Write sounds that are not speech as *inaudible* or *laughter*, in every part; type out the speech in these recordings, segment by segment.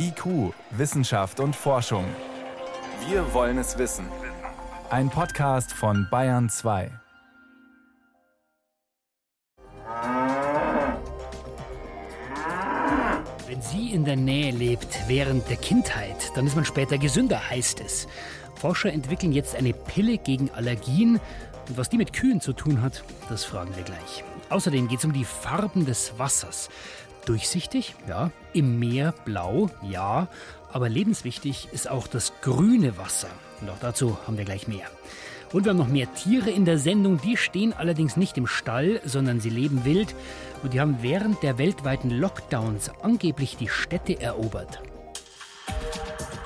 IQ, Wissenschaft und Forschung. Wir wollen es wissen. Ein Podcast von Bayern 2. Wenn sie in der Nähe lebt während der Kindheit, dann ist man später gesünder, heißt es. Forscher entwickeln jetzt eine Pille gegen Allergien. Und was die mit Kühen zu tun hat, das fragen wir gleich. Außerdem geht es um die Farben des Wassers. Durchsichtig, ja. Im Meer blau, ja. Aber lebenswichtig ist auch das grüne Wasser. Und auch dazu haben wir gleich mehr. Und wir haben noch mehr Tiere in der Sendung. Die stehen allerdings nicht im Stall, sondern sie leben wild. Und die haben während der weltweiten Lockdowns angeblich die Städte erobert.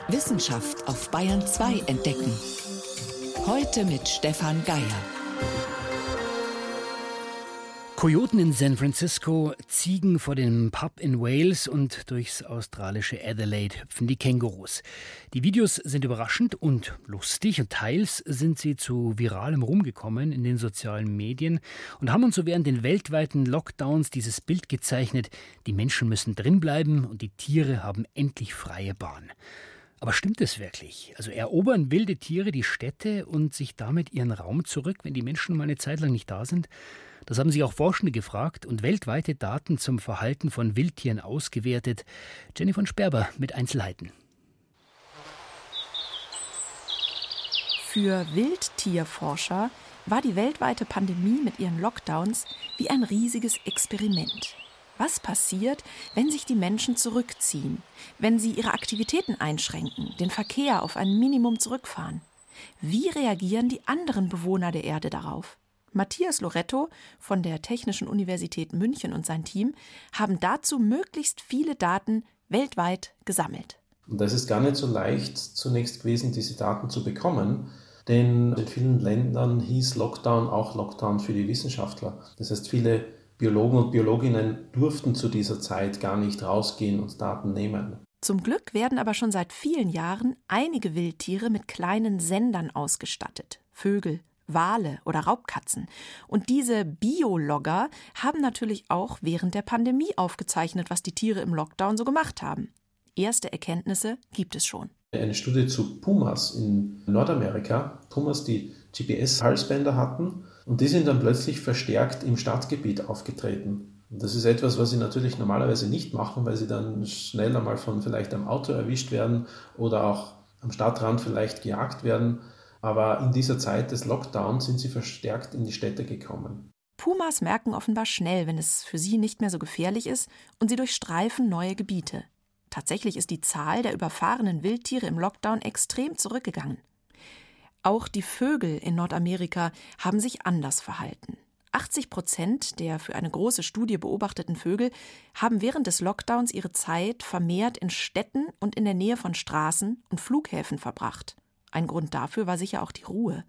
Wissenschaft auf Bayern 2 entdecken. Heute mit Stefan Geier. Kojoten in San Francisco, Ziegen vor dem Pub in Wales und durchs australische Adelaide hüpfen die Kängurus. Die Videos sind überraschend und lustig und teils sind sie zu viralem Ruhm gekommen in den sozialen Medien und haben uns so während den weltweiten Lockdowns dieses Bild gezeichnet, die Menschen müssen drinbleiben und die Tiere haben endlich freie Bahn. Aber stimmt es wirklich? Also erobern wilde Tiere die Städte und sich damit ihren Raum zurück, wenn die Menschen mal eine Zeit lang nicht da sind? Das haben sich auch Forschende gefragt und weltweite Daten zum Verhalten von Wildtieren ausgewertet. Jenny von Sperber mit Einzelheiten. Für Wildtierforscher war die weltweite Pandemie mit ihren Lockdowns wie ein riesiges Experiment. Was passiert, wenn sich die Menschen zurückziehen, wenn sie ihre Aktivitäten einschränken, den Verkehr auf ein Minimum zurückfahren? Wie reagieren die anderen Bewohner der Erde darauf? Matthias Loretto von der Technischen Universität München und sein Team haben dazu möglichst viele Daten weltweit gesammelt. Und das ist gar nicht so leicht zunächst gewesen, diese Daten zu bekommen, denn in vielen Ländern hieß Lockdown auch Lockdown für die Wissenschaftler. Das heißt, viele Biologen und Biologinnen durften zu dieser Zeit gar nicht rausgehen und Daten nehmen. Zum Glück werden aber schon seit vielen Jahren einige Wildtiere mit kleinen Sendern ausgestattet. Vögel, Wale oder Raubkatzen. Und diese Biologger haben natürlich auch während der Pandemie aufgezeichnet, was die Tiere im Lockdown so gemacht haben. Erste Erkenntnisse gibt es schon. Eine Studie zu Pumas in Nordamerika, Pumas, die GPS-Halsbänder hatten und die sind dann plötzlich verstärkt im Stadtgebiet aufgetreten. Und das ist etwas, was sie natürlich normalerweise nicht machen, weil sie dann schnell einmal von vielleicht einem Auto erwischt werden oder auch am Stadtrand vielleicht gejagt werden. Aber in dieser Zeit des Lockdowns sind sie verstärkt in die Städte gekommen. Pumas merken offenbar schnell, wenn es für sie nicht mehr so gefährlich ist, und sie durchstreifen neue Gebiete. Tatsächlich ist die Zahl der überfahrenen Wildtiere im Lockdown extrem zurückgegangen. Auch die Vögel in Nordamerika haben sich anders verhalten. 80 Prozent der für eine große Studie beobachteten Vögel haben während des Lockdowns ihre Zeit vermehrt in Städten und in der Nähe von Straßen und Flughäfen verbracht. Ein Grund dafür war sicher auch die Ruhe.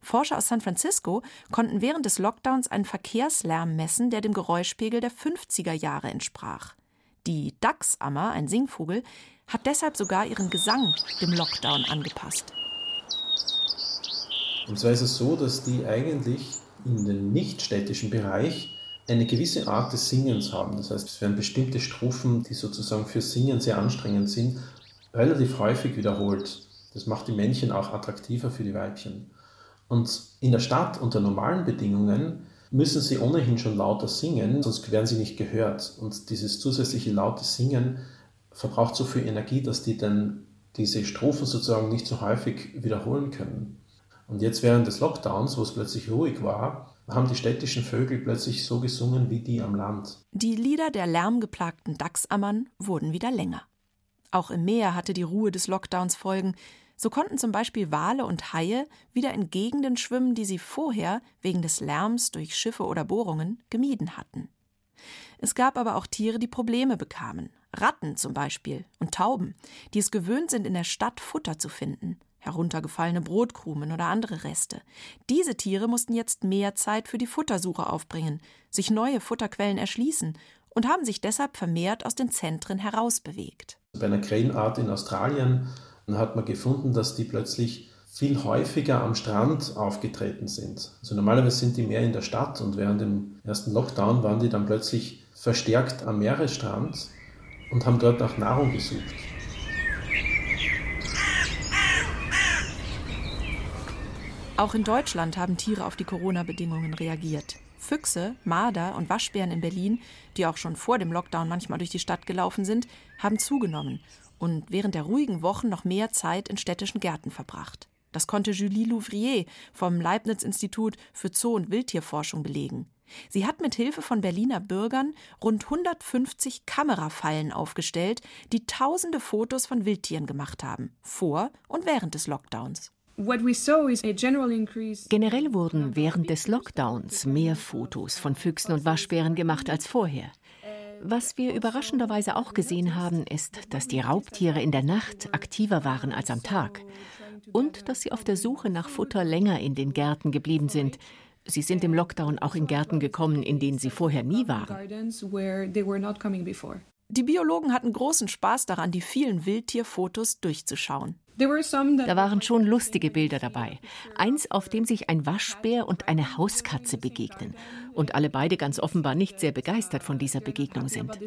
Forscher aus San Francisco konnten während des Lockdowns einen Verkehrslärm messen, der dem Geräuschpegel der 50er Jahre entsprach. Die Dachsammer, ein Singvogel, hat deshalb sogar ihren Gesang dem Lockdown angepasst. Und zwar ist es so, dass die eigentlich in dem nichtstädtischen Bereich eine gewisse Art des Singens haben. Das heißt, es werden bestimmte Strophen, die sozusagen für Singen sehr anstrengend sind, relativ häufig wiederholt. Das macht die Männchen auch attraktiver für die Weibchen. Und in der Stadt unter normalen Bedingungen müssen sie ohnehin schon lauter singen, sonst werden sie nicht gehört. Und dieses zusätzliche laute Singen verbraucht so viel Energie, dass die dann diese Strophen sozusagen nicht so häufig wiederholen können. Und jetzt während des Lockdowns, wo es plötzlich ruhig war, haben die städtischen Vögel plötzlich so gesungen wie die am Land. Die Lieder der lärmgeplagten Dachsammern wurden wieder länger. Auch im Meer hatte die Ruhe des Lockdowns Folgen. So konnten zum Beispiel Wale und Haie wieder in Gegenden schwimmen, die sie vorher wegen des Lärms durch Schiffe oder Bohrungen gemieden hatten. Es gab aber auch Tiere, die Probleme bekamen. Ratten zum Beispiel und Tauben, die es gewöhnt sind, in der Stadt Futter zu finden. Heruntergefallene Brotkrumen oder andere Reste. Diese Tiere mussten jetzt mehr Zeit für die Futtersuche aufbringen, sich neue Futterquellen erschließen und haben sich deshalb vermehrt aus den Zentren herausbewegt. Bei einer Krähenart in Australien dann hat man gefunden, dass die plötzlich viel häufiger am Strand aufgetreten sind. Also normalerweise sind die mehr in der Stadt und während dem ersten Lockdown waren die dann plötzlich verstärkt am Meeresstrand und haben dort nach Nahrung gesucht. Auch in Deutschland haben Tiere auf die Corona-Bedingungen reagiert. Füchse, Marder und Waschbären in Berlin, die auch schon vor dem Lockdown manchmal durch die Stadt gelaufen sind, haben zugenommen und während der ruhigen Wochen noch mehr Zeit in städtischen Gärten verbracht. Das konnte Julie Louvrier vom Leibniz-Institut für Zoo- und Wildtierforschung belegen. Sie hat mit Hilfe von Berliner Bürgern rund 150 Kamerafallen aufgestellt, die tausende Fotos von Wildtieren gemacht haben, vor und während des Lockdowns. Generell wurden während des Lockdowns mehr Fotos von Füchsen und Waschbären gemacht als vorher. Was wir überraschenderweise auch gesehen haben, ist, dass die Raubtiere in der Nacht aktiver waren als am Tag und dass sie auf der Suche nach Futter länger in den Gärten geblieben sind. Sie sind im Lockdown auch in Gärten gekommen, in denen sie vorher nie waren. Die Biologen hatten großen Spaß daran, die vielen Wildtierfotos durchzuschauen. Da waren schon lustige Bilder dabei. Eins, auf dem sich ein Waschbär und eine Hauskatze begegnen. Und alle beide ganz offenbar nicht sehr begeistert von dieser Begegnung sind.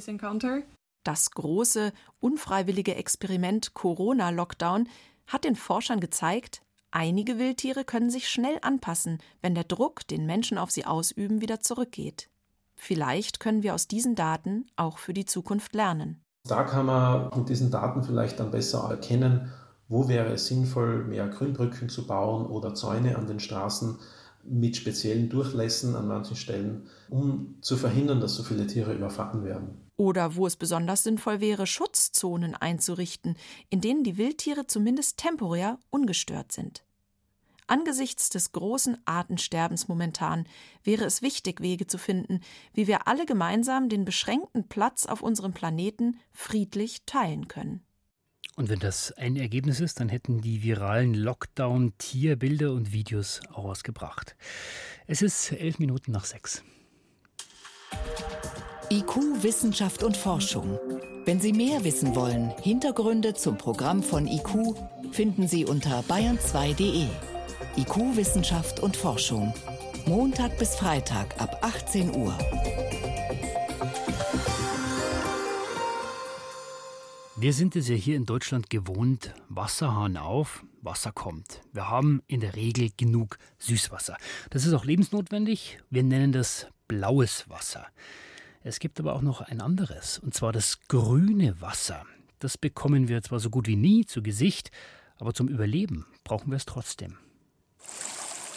Das große, unfreiwillige Experiment Corona-Lockdown hat den Forschern gezeigt, einige Wildtiere können sich schnell anpassen, wenn der Druck, den Menschen auf sie ausüben, wieder zurückgeht. Vielleicht können wir aus diesen Daten auch für die Zukunft lernen. Da kann man mit diesen Daten vielleicht dann besser erkennen, wo wäre es sinnvoll, mehr Grünbrücken zu bauen oder Zäune an den Straßen mit speziellen Durchlässen an manchen Stellen, um zu verhindern, dass so viele Tiere überfahren werden. Oder wo es besonders sinnvoll wäre, Schutzzonen einzurichten, in denen die Wildtiere zumindest temporär ungestört sind. Angesichts des großen Artensterbens momentan wäre es wichtig, Wege zu finden, wie wir alle gemeinsam den beschränkten Platz auf unserem Planeten friedlich teilen können. Und wenn das ein Ergebnis ist, dann hätten die viralen Lockdown-Tierbilder und Videos auch was gebracht. Es ist elf Minuten nach sechs. IQ, Wissenschaft und Forschung. Wenn Sie mehr wissen wollen, Hintergründe zum Programm von IQ finden Sie unter bayern2.de. IQ, Wissenschaft und Forschung. Montag bis Freitag ab 18 Uhr. Wir sind es ja hier in Deutschland gewohnt, Wasserhahn auf, Wasser kommt. Wir haben in der Regel genug Süßwasser. Das ist auch lebensnotwendig. Wir nennen das blaues Wasser. Es gibt aber auch noch ein anderes, und zwar das grüne Wasser. Das bekommen wir zwar so gut wie nie zu Gesicht, aber zum Überleben brauchen wir es trotzdem.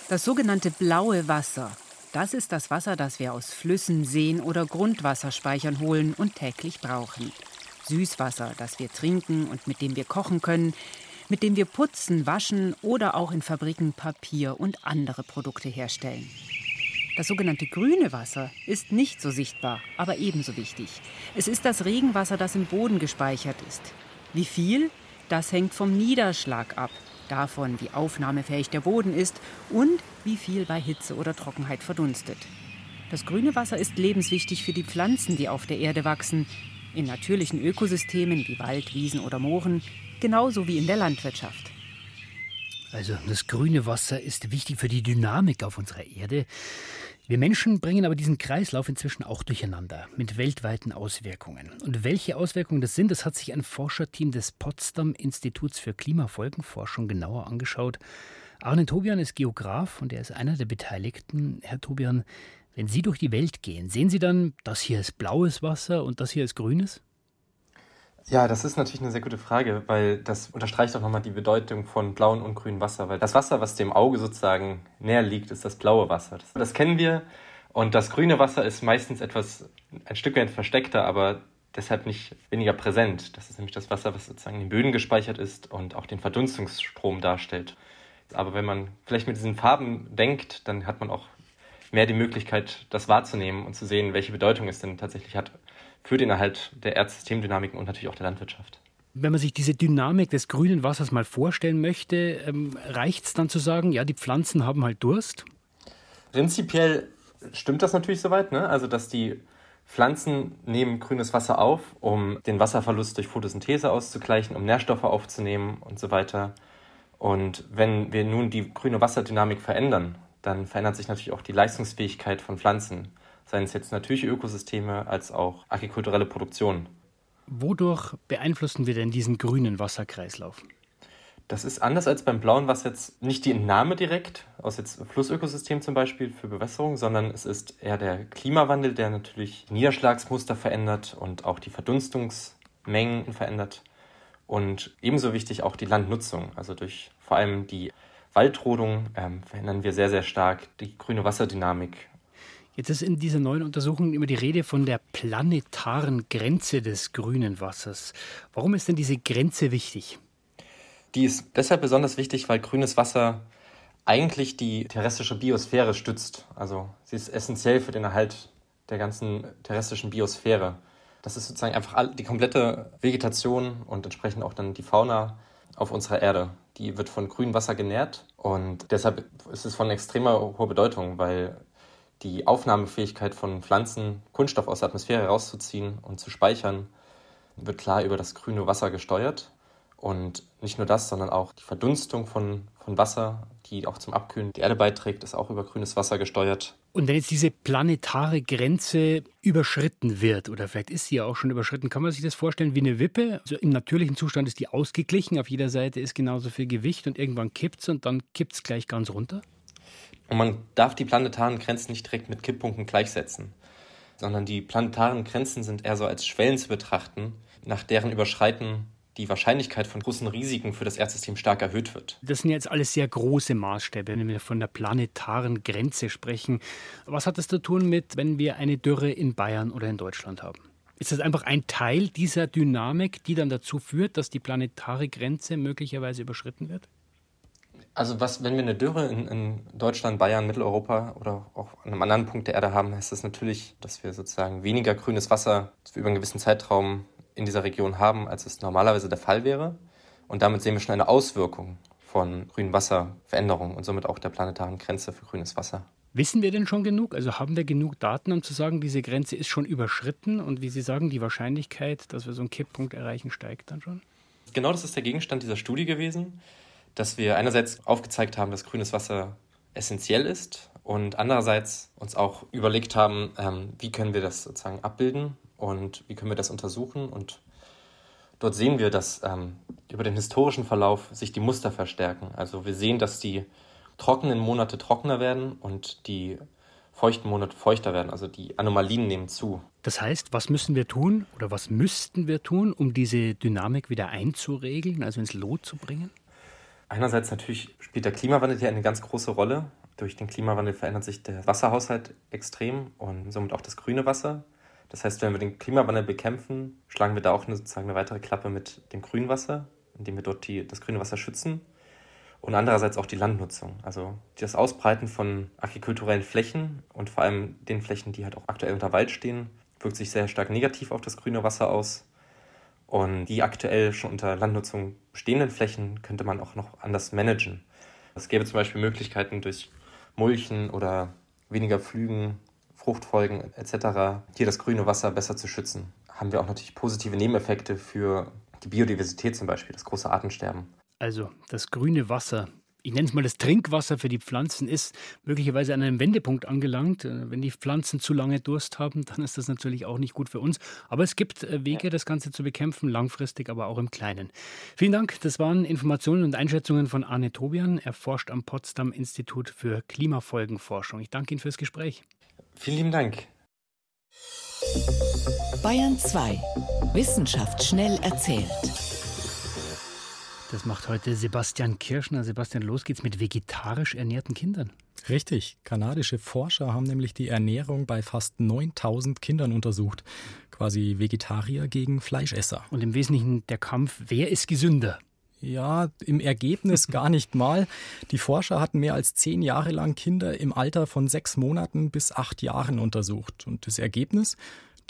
Das sogenannte blaue Wasser, das ist das Wasser, das wir aus Flüssen, Seen oder Grundwasserspeichern holen und täglich brauchen. Süßwasser, das wir trinken und mit dem wir kochen können, mit dem wir putzen, waschen oder auch in Fabriken Papier und andere Produkte herstellen. Das sogenannte grüne Wasser ist nicht so sichtbar, aber ebenso wichtig. Es ist das Regenwasser, das im Boden gespeichert ist. Wie viel? Das hängt vom Niederschlag ab, davon, wie aufnahmefähig der Boden ist und wie viel bei Hitze oder Trockenheit verdunstet. Das grüne Wasser ist lebenswichtig für die Pflanzen, die auf der Erde wachsen, in natürlichen Ökosystemen wie Wald, Wiesen oder Mooren, genauso wie in der Landwirtschaft. Also das grüne Wasser ist wichtig für die Dynamik auf unserer Erde. Wir Menschen bringen aber diesen Kreislauf inzwischen auch durcheinander mit weltweiten Auswirkungen. Und welche Auswirkungen das sind, das hat sich ein Forscherteam des Potsdam Instituts für Klimafolgenforschung genauer angeschaut. Arne Tobian ist Geograf und er ist einer der Beteiligten. Herr Tobian, wenn Sie durch die Welt gehen, sehen Sie dann, das hier ist blaues Wasser und das hier ist grünes? Ja, das ist natürlich eine sehr gute Frage, weil das unterstreicht auch nochmal die Bedeutung von blauem und grünem Wasser. Weil das Wasser, was dem Auge sozusagen näher liegt, ist das blaue Wasser. Das, das kennen wir. Und das grüne Wasser ist meistens etwas, ein Stück weit versteckter, aber deshalb nicht weniger präsent. Das ist nämlich das Wasser, was sozusagen in den Böden gespeichert ist und auch den Verdunstungsstrom darstellt. Aber wenn man vielleicht mit diesen Farben denkt, dann hat man auch mehr die Möglichkeit, das wahrzunehmen und zu sehen, welche Bedeutung es denn tatsächlich hat für den Erhalt der Erdsystemdynamiken und natürlich auch der Landwirtschaft. Wenn man sich diese Dynamik des grünen Wassers mal vorstellen möchte, ähm, reicht es dann zu sagen, ja, die Pflanzen haben halt Durst? Prinzipiell stimmt das natürlich soweit, ne? also dass die Pflanzen nehmen grünes Wasser auf, um den Wasserverlust durch Photosynthese auszugleichen, um Nährstoffe aufzunehmen und so weiter. Und wenn wir nun die grüne Wasserdynamik verändern, dann verändert sich natürlich auch die Leistungsfähigkeit von Pflanzen, seien es jetzt natürliche Ökosysteme als auch agrikulturelle Produktion. Wodurch beeinflussen wir denn diesen grünen Wasserkreislauf? Das ist anders als beim blauen Wasser jetzt nicht die Entnahme direkt aus jetzt Flussökosystem zum Beispiel für Bewässerung, sondern es ist eher der Klimawandel, der natürlich Niederschlagsmuster verändert und auch die Verdunstungsmengen verändert. Und ebenso wichtig auch die Landnutzung. Also durch vor allem die Waldrodung ähm, verändern wir sehr, sehr stark die grüne Wasserdynamik. Jetzt ist in dieser neuen Untersuchung immer die Rede von der planetaren Grenze des grünen Wassers. Warum ist denn diese Grenze wichtig? Die ist deshalb besonders wichtig, weil grünes Wasser eigentlich die terrestrische Biosphäre stützt. Also sie ist essentiell für den Erhalt der ganzen terrestrischen Biosphäre. Das ist sozusagen einfach die komplette Vegetation und entsprechend auch dann die Fauna auf unserer Erde. Die wird von grünem Wasser genährt und deshalb ist es von extremer hoher Bedeutung, weil die Aufnahmefähigkeit von Pflanzen, Kunststoff aus der Atmosphäre rauszuziehen und zu speichern, wird klar über das grüne Wasser gesteuert. Und nicht nur das, sondern auch die Verdunstung von, von Wasser, die auch zum Abkühlen der Erde beiträgt, ist auch über grünes Wasser gesteuert. Und wenn jetzt diese planetare Grenze überschritten wird, oder vielleicht ist sie ja auch schon überschritten, kann man sich das vorstellen wie eine Wippe? Also Im natürlichen Zustand ist die ausgeglichen, auf jeder Seite ist genauso viel Gewicht und irgendwann kippt es und dann kippt es gleich ganz runter? Und man darf die planetaren Grenzen nicht direkt mit Kipppunkten gleichsetzen, sondern die planetaren Grenzen sind eher so als Schwellen zu betrachten, nach deren Überschreiten die Wahrscheinlichkeit von großen Risiken für das Erdsystem stark erhöht wird. Das sind jetzt alles sehr große Maßstäbe, wenn wir von der planetaren Grenze sprechen. Was hat das zu tun mit, wenn wir eine Dürre in Bayern oder in Deutschland haben? Ist das einfach ein Teil dieser Dynamik, die dann dazu führt, dass die planetare Grenze möglicherweise überschritten wird? Also was, wenn wir eine Dürre in, in, Deutschland, Bayern, Mitteleuropa oder auch an einem anderen Punkt der Erde haben, heißt das natürlich, dass wir sozusagen weniger grünes Wasser über einen gewissen Zeitraum in dieser Region haben, als es normalerweise der Fall wäre. Und damit sehen wir schon eine Auswirkung von grünem Wasserveränderungen und somit auch der planetaren Grenze für grünes Wasser. Wissen wir denn schon genug? Also haben wir genug Daten, um zu sagen, diese Grenze ist schon überschritten und wie Sie sagen, die Wahrscheinlichkeit, dass wir so einen Kipppunkt erreichen, steigt dann schon? Genau das ist der Gegenstand dieser Studie gewesen, dass wir einerseits aufgezeigt haben, dass grünes Wasser essentiell ist und andererseits uns auch überlegt haben, ähm, wie können wir das sozusagen abbilden und wie können wir das untersuchen. Und dort sehen wir, dass ähm, über den historischen Verlauf sich die Muster verstärken. Also wir sehen, dass die trockenen Monate trockener werden und die feuchten Monate feuchter werden. Also die Anomalien nehmen zu. Das heißt, was müssen wir tun oder was müssten wir tun, um diese Dynamik wieder einzuregeln, also ins Lot zu bringen? Einerseits natürlich spielt der Klimawandel hier eine ganz große Rolle. Durch den Klimawandel verändert sich der Wasserhaushalt extrem und somit auch das grüne Wasser. Das heißt, wenn wir den Klimawandel bekämpfen, schlagen wir da auch eine, sozusagen eine weitere Klappe mit dem Grünwasser, indem wir dort die, das grüne Wasser schützen. Und andererseits auch die Landnutzung. Also das Ausbreiten von agrikulturellen Flächen und vor allem den Flächen, die halt auch aktuell unter Wald stehen, wirkt sich sehr stark negativ auf das grüne Wasser aus. Und die aktuell schon unter Landnutzung stehenden Flächen könnte man auch noch anders managen. Es gäbe zum Beispiel Möglichkeiten durch Mulchen oder weniger Pflügen Fruchtfolgen etc. hier das grüne Wasser besser zu schützen. Haben wir auch natürlich positive Nebeneffekte für die Biodiversität zum Beispiel, das große Artensterben. Also das grüne Wasser ich nenne es mal das Trinkwasser für die Pflanzen, ist möglicherweise an einem Wendepunkt angelangt. Äh, wenn die Pflanzen zu lange Durst haben, dann ist das natürlich auch nicht gut für uns. Aber es gibt äh, Wege, das Ganze zu bekämpfen, langfristig, aber auch im Kleinen. Vielen Dank. Das waren Informationen und Einschätzungen von Arne Tobian. Er forscht am Potsdam Institut für Klimafolgenforschung. Ich danke Ihnen fürs Gespräch. Vielen lieben Dank. Bayern 2. Wissenschaft schnell erzählt. Das macht heute Sebastian Kirschner. Sebastian, los geht's mit vegetarisch ernährten Kindern. Richtig. Kanadische Forscher haben nämlich die Ernährung bei fast 9000 Kindern untersucht. Quasi Vegetarier gegen Fleischesser. Und im Wesentlichen der Kampf, wer ist gesünder? Ja, im Ergebnis *laughs* gar nicht mal. Die Forscher hatten mehr als zehn Jahre lang Kinder im Alter von sechs Monaten bis acht Jahren untersucht. Und das Ergebnis?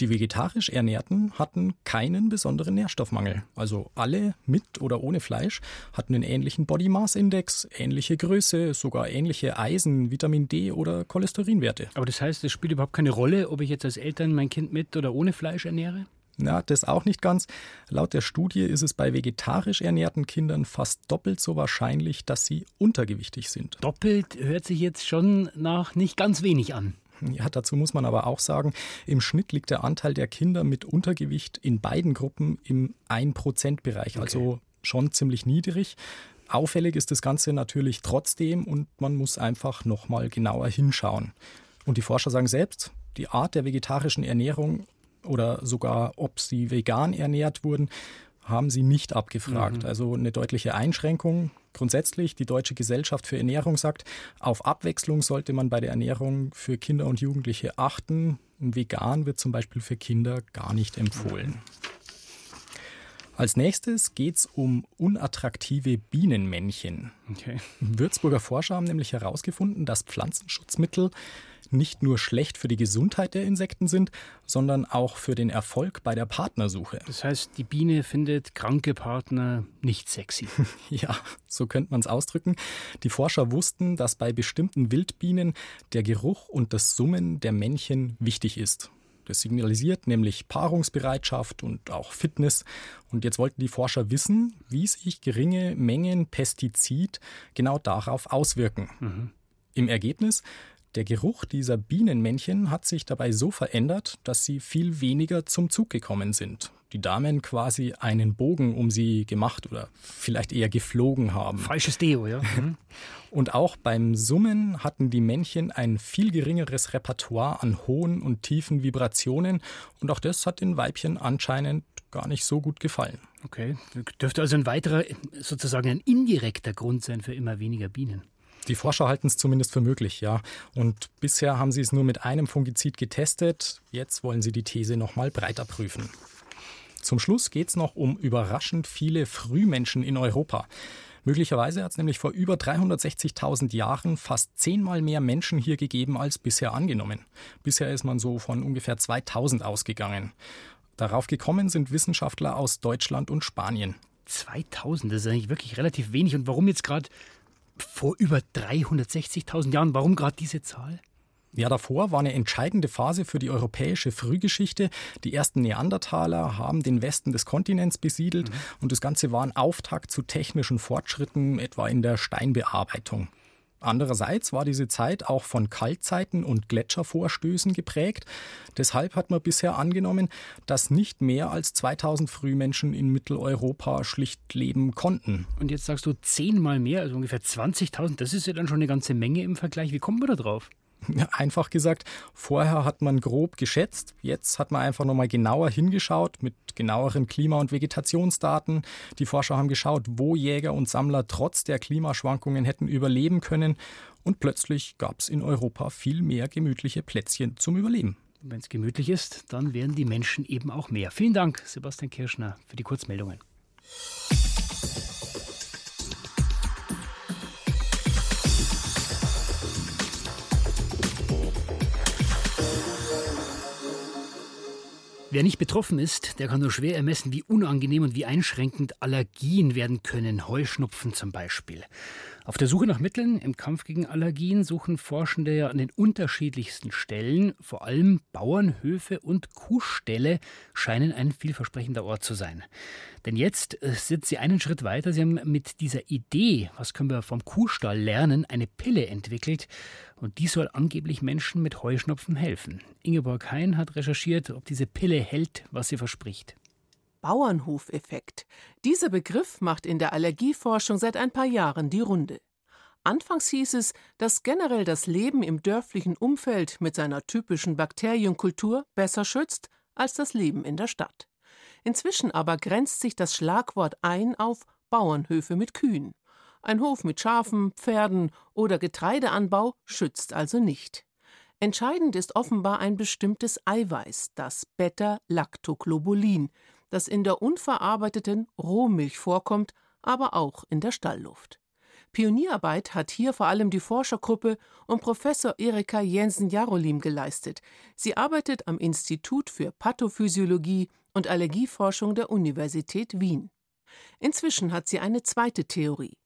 Die vegetarisch Ernährten hatten keinen besonderen Nährstoffmangel. Also alle mit oder ohne Fleisch hatten einen ähnlichen Body Mass Index, ähnliche Größe, sogar ähnliche Eisen, Vitamin D oder Cholesterinwerte. Aber das heißt, es spielt überhaupt keine Rolle, ob ich jetzt als Eltern mein Kind mit oder ohne Fleisch ernähre? Na, das auch nicht ganz. Laut der Studie ist es bei vegetarisch ernährten Kindern fast doppelt so wahrscheinlich, dass sie untergewichtig sind. Doppelt hört sich jetzt schon nach nicht ganz wenig an. Ja, dazu muss man aber auch sagen, im Schnitt liegt der Anteil der Kinder mit Untergewicht in beiden Gruppen im 1%-Bereich, okay. also schon ziemlich niedrig. Auffällig ist das Ganze natürlich trotzdem und man muss einfach nochmal genauer hinschauen. Und die Forscher sagen selbst, die Art der vegetarischen Ernährung oder sogar ob sie vegan ernährt wurden, haben sie nicht abgefragt. Mhm. Also eine deutliche Einschränkung. Grundsätzlich, die Deutsche Gesellschaft für Ernährung sagt, auf Abwechslung sollte man bei der Ernährung für Kinder und Jugendliche achten. Ein Vegan wird zum Beispiel für Kinder gar nicht empfohlen. Als nächstes geht es um unattraktive Bienenmännchen. Okay. Würzburger Forscher haben nämlich herausgefunden, dass Pflanzenschutzmittel nicht nur schlecht für die Gesundheit der Insekten sind, sondern auch für den Erfolg bei der Partnersuche. Das heißt, die Biene findet kranke Partner nicht sexy. *laughs* ja, so könnte man es ausdrücken. Die Forscher wussten, dass bei bestimmten Wildbienen der Geruch und das Summen der Männchen wichtig ist. Das signalisiert nämlich Paarungsbereitschaft und auch Fitness. Und jetzt wollten die Forscher wissen, wie sich geringe Mengen Pestizid genau darauf auswirken. Mhm. Im Ergebnis der Geruch dieser Bienenmännchen hat sich dabei so verändert, dass sie viel weniger zum Zug gekommen sind. Die Damen quasi einen Bogen um sie gemacht oder vielleicht eher geflogen haben. Falsches Deo, ja. *laughs* Mhm. Und auch beim Summen hatten die Männchen ein viel geringeres Repertoire an hohen und tiefen Vibrationen und auch das hat den Weibchen anscheinend gar nicht so gut gefallen. Okay, dürfte also ein weiterer, sozusagen ein indirekter Grund sein für immer weniger Bienen. Die Forscher halten es zumindest für möglich, ja. Und bisher haben sie es nur mit einem Fungizid getestet. Jetzt wollen sie die These noch mal breiter prüfen. Zum Schluss geht es noch um überraschend viele Frühmenschen in Europa. Möglicherweise hat es nämlich vor über 360.000 Jahren fast zehnmal mehr Menschen hier gegeben als bisher angenommen. Bisher ist man so von ungefähr 2000 ausgegangen. Darauf gekommen sind Wissenschaftler aus Deutschland und Spanien. 2000, das ist eigentlich wirklich relativ wenig. Und warum jetzt gerade vor über 360.000 Jahren. Warum gerade diese Zahl? Ja, davor war eine entscheidende Phase für die europäische Frühgeschichte. Die ersten Neandertaler haben den Westen des Kontinents besiedelt mhm. und das Ganze war ein Auftakt zu technischen Fortschritten, etwa in der Steinbearbeitung. Andererseits war diese Zeit auch von Kaltzeiten und Gletschervorstößen geprägt. Deshalb hat man bisher angenommen, dass nicht mehr als 2000 Frühmenschen in Mitteleuropa schlicht leben konnten. Und jetzt sagst du zehnmal mehr, also ungefähr 20.000. Das ist ja dann schon eine ganze Menge im Vergleich. Wie kommen wir da drauf? *laughs* Einfach gesagt, vorher hat man grob geschätzt, jetzt hat man einfach nochmal genauer hingeschaut mit genaueren Klima- und Vegetationsdaten. Die Forscher haben geschaut, wo Jäger und Sammler trotz der Klimaschwankungen hätten überleben können und plötzlich gab es in Europa viel mehr gemütliche Plätzchen zum Überleben. Wenn es gemütlich ist, dann werden die Menschen eben auch mehr. Vielen Dank, Sebastian Kirschner, für die Kurzmeldungen. Wer nicht betroffen ist, der kann nur schwer ermessen, wie unangenehm und wie einschränkend Allergien werden können, Heuschnupfen zum Beispiel. Auf der Suche nach Mitteln im Kampf gegen Allergien suchen Forschende ja an den unterschiedlichsten Stellen. Vor allem Bauernhöfe und Kuhställe scheinen ein vielversprechender Ort zu sein. Denn jetzt äh, sind sie einen Schritt weiter. Sie haben mit dieser Idee, was können wir vom Kuhstall lernen, eine Pille entwickelt. Und die soll angeblich Menschen mit Heuschnupfen helfen. Ingeborg Hein hat recherchiert, ob diese Pille hält, was sie verspricht. Bauernhofeffekt. Dieser Begriff macht in der Allergieforschung seit ein paar Jahren die Runde. Anfangs hieß es, dass generell das Leben im dörflichen Umfeld mit seiner typischen Bakterienkultur besser schützt als das Leben in der Stadt. Inzwischen aber grenzt sich das Schlagwort ein auf Bauernhöfe mit Kühen. Ein Hof mit Schafen, Pferden oder Getreideanbau schützt also nicht. Entscheidend ist offenbar ein bestimmtes Eiweiß, das Beta-Lactoglobulin, das in der unverarbeiteten Rohmilch vorkommt, aber auch in der Stallluft. Pionierarbeit hat hier vor allem die Forschergruppe um Professor Erika Jensen-Jarolim geleistet. Sie arbeitet am Institut für Pathophysiologie und Allergieforschung der Universität Wien. Inzwischen hat sie eine zweite Theorie.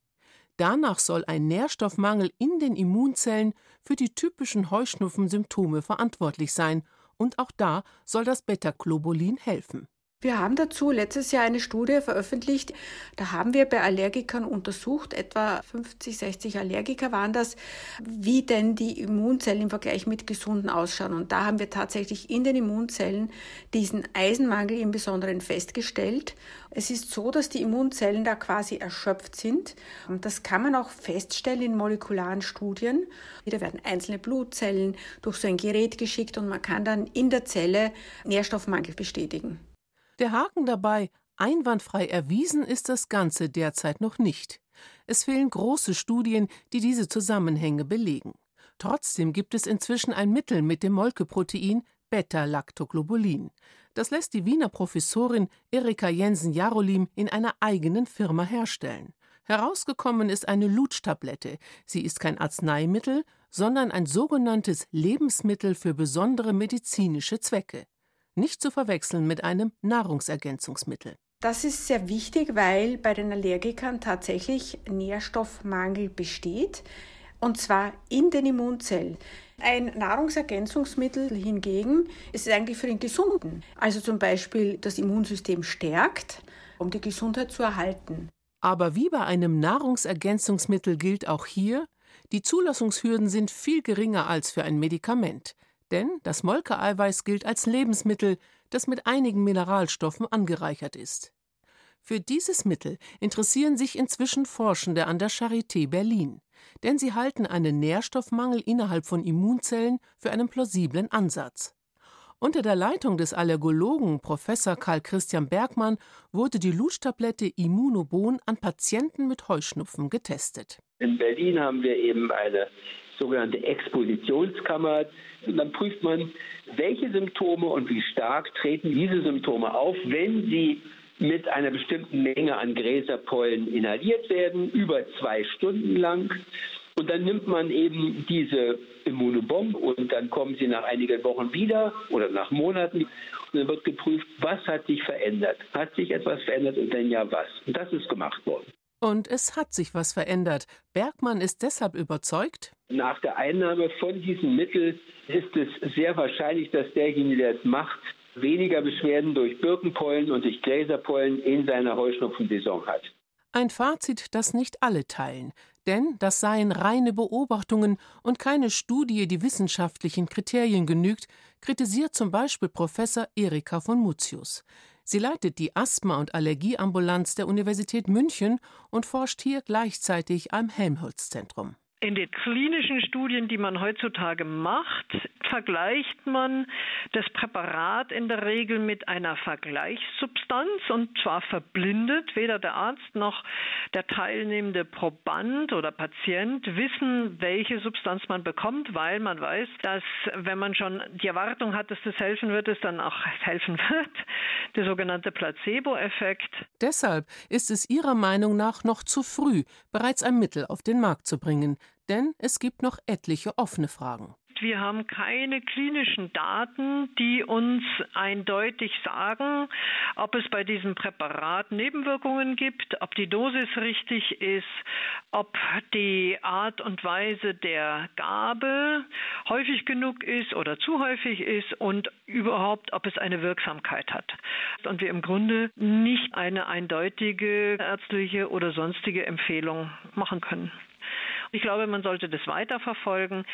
Danach soll ein Nährstoffmangel in den Immunzellen für die typischen Heuschnupfensymptome verantwortlich sein, und auch da soll das Beta-Globulin helfen. Wir haben dazu letztes Jahr eine Studie veröffentlicht. Da haben wir bei Allergikern untersucht, etwa 50, 60 Allergiker waren das, wie denn die Immunzellen im Vergleich mit gesunden ausschauen. Und da haben wir tatsächlich in den Immunzellen diesen Eisenmangel im Besonderen festgestellt. Es ist so, dass die Immunzellen da quasi erschöpft sind. Und das kann man auch feststellen in molekularen Studien. Da werden einzelne Blutzellen durch so ein Gerät geschickt und man kann dann in der Zelle Nährstoffmangel bestätigen. Der Haken dabei, einwandfrei erwiesen ist das Ganze derzeit noch nicht. Es fehlen große Studien, die diese Zusammenhänge belegen. Trotzdem gibt es inzwischen ein Mittel mit dem Molkeprotein Beta-Lactoglobulin. Das lässt die Wiener Professorin Erika Jensen-Jarolim in einer eigenen Firma herstellen. Herausgekommen ist eine Lutschtablette. Sie ist kein Arzneimittel, sondern ein sogenanntes Lebensmittel für besondere medizinische Zwecke nicht zu verwechseln mit einem Nahrungsergänzungsmittel. Das ist sehr wichtig, weil bei den Allergikern tatsächlich Nährstoffmangel besteht, und zwar in den Immunzellen. Ein Nahrungsergänzungsmittel hingegen ist eigentlich für den Gesunden, also zum Beispiel das Immunsystem stärkt, um die Gesundheit zu erhalten. Aber wie bei einem Nahrungsergänzungsmittel gilt auch hier, die Zulassungshürden sind viel geringer als für ein Medikament. Denn das Molkeeiweiß gilt als Lebensmittel, das mit einigen Mineralstoffen angereichert ist. Für dieses Mittel interessieren sich inzwischen Forschende an der Charité Berlin, denn sie halten einen Nährstoffmangel innerhalb von Immunzellen für einen plausiblen Ansatz. Unter der Leitung des Allergologen Professor Karl Christian Bergmann wurde die Lutschtablette Immunobon an Patienten mit Heuschnupfen getestet. In Berlin haben wir eben eine sogenannte Expositionskammer. Und dann prüft man, welche Symptome und wie stark treten diese Symptome auf, wenn sie mit einer bestimmten Menge an Gräserpollen inhaliert werden, über zwei Stunden lang. Und dann nimmt man eben diese Immunobomb und dann kommen sie nach einigen Wochen wieder oder nach Monaten. Und dann wird geprüft, was hat sich verändert? Hat sich etwas verändert und wenn ja, was? Und das ist gemacht worden. Und es hat sich was verändert. Bergmann ist deshalb überzeugt. Nach der Einnahme von diesem Mittel ist es sehr wahrscheinlich, dass derjenige, der es macht, weniger Beschwerden durch Birkenpollen und durch Gräserpollen in seiner Heuschnupfensaison hat. Ein Fazit, das nicht alle teilen, denn das seien reine Beobachtungen und keine Studie, die wissenschaftlichen Kriterien genügt, kritisiert zum Beispiel Professor Erika von Mutius. Sie leitet die Asthma- und Allergieambulanz der Universität München und forscht hier gleichzeitig am Helmholtz-Zentrum. In den klinischen Studien, die man heutzutage macht, vergleicht man das Präparat in der Regel mit einer Vergleichssubstanz und zwar verblindet. Weder der Arzt noch der teilnehmende Proband oder Patient wissen, welche Substanz man bekommt, weil man weiß, dass wenn man schon die Erwartung hat, dass das helfen wird, es dann auch *laughs* helfen wird. Der sogenannte Placebo-Effekt. Deshalb ist es Ihrer Meinung nach noch zu früh, bereits ein Mittel auf den Markt zu bringen denn es gibt noch etliche offene Fragen. Wir haben keine klinischen Daten, die uns eindeutig sagen, ob es bei diesem Präparat Nebenwirkungen gibt, ob die Dosis richtig ist, ob die Art und Weise der Gabe häufig genug ist oder zu häufig ist und überhaupt, ob es eine Wirksamkeit hat. Und wir im Grunde nicht eine eindeutige ärztliche oder sonstige Empfehlung machen können. Ich glaube, man sollte das weiterverfolgen.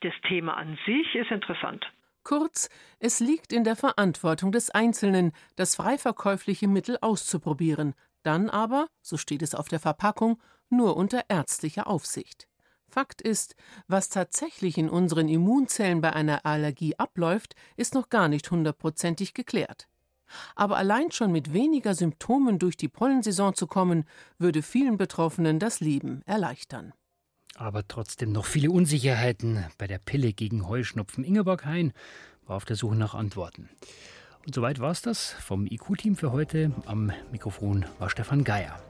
Das Thema an sich ist interessant. Kurz, es liegt in der Verantwortung des Einzelnen, das freiverkäufliche Mittel auszuprobieren, dann aber, so steht es auf der Verpackung, nur unter ärztlicher Aufsicht. Fakt ist, was tatsächlich in unseren Immunzellen bei einer Allergie abläuft, ist noch gar nicht hundertprozentig geklärt. Aber allein schon mit weniger Symptomen durch die Pollensaison zu kommen, würde vielen Betroffenen das Leben erleichtern. Aber trotzdem noch viele Unsicherheiten bei der Pille gegen Heuschnupfen. Ingeborg Hein war auf der Suche nach Antworten. Und soweit war es das vom IQ-Team für heute. Am Mikrofon war Stefan Geier.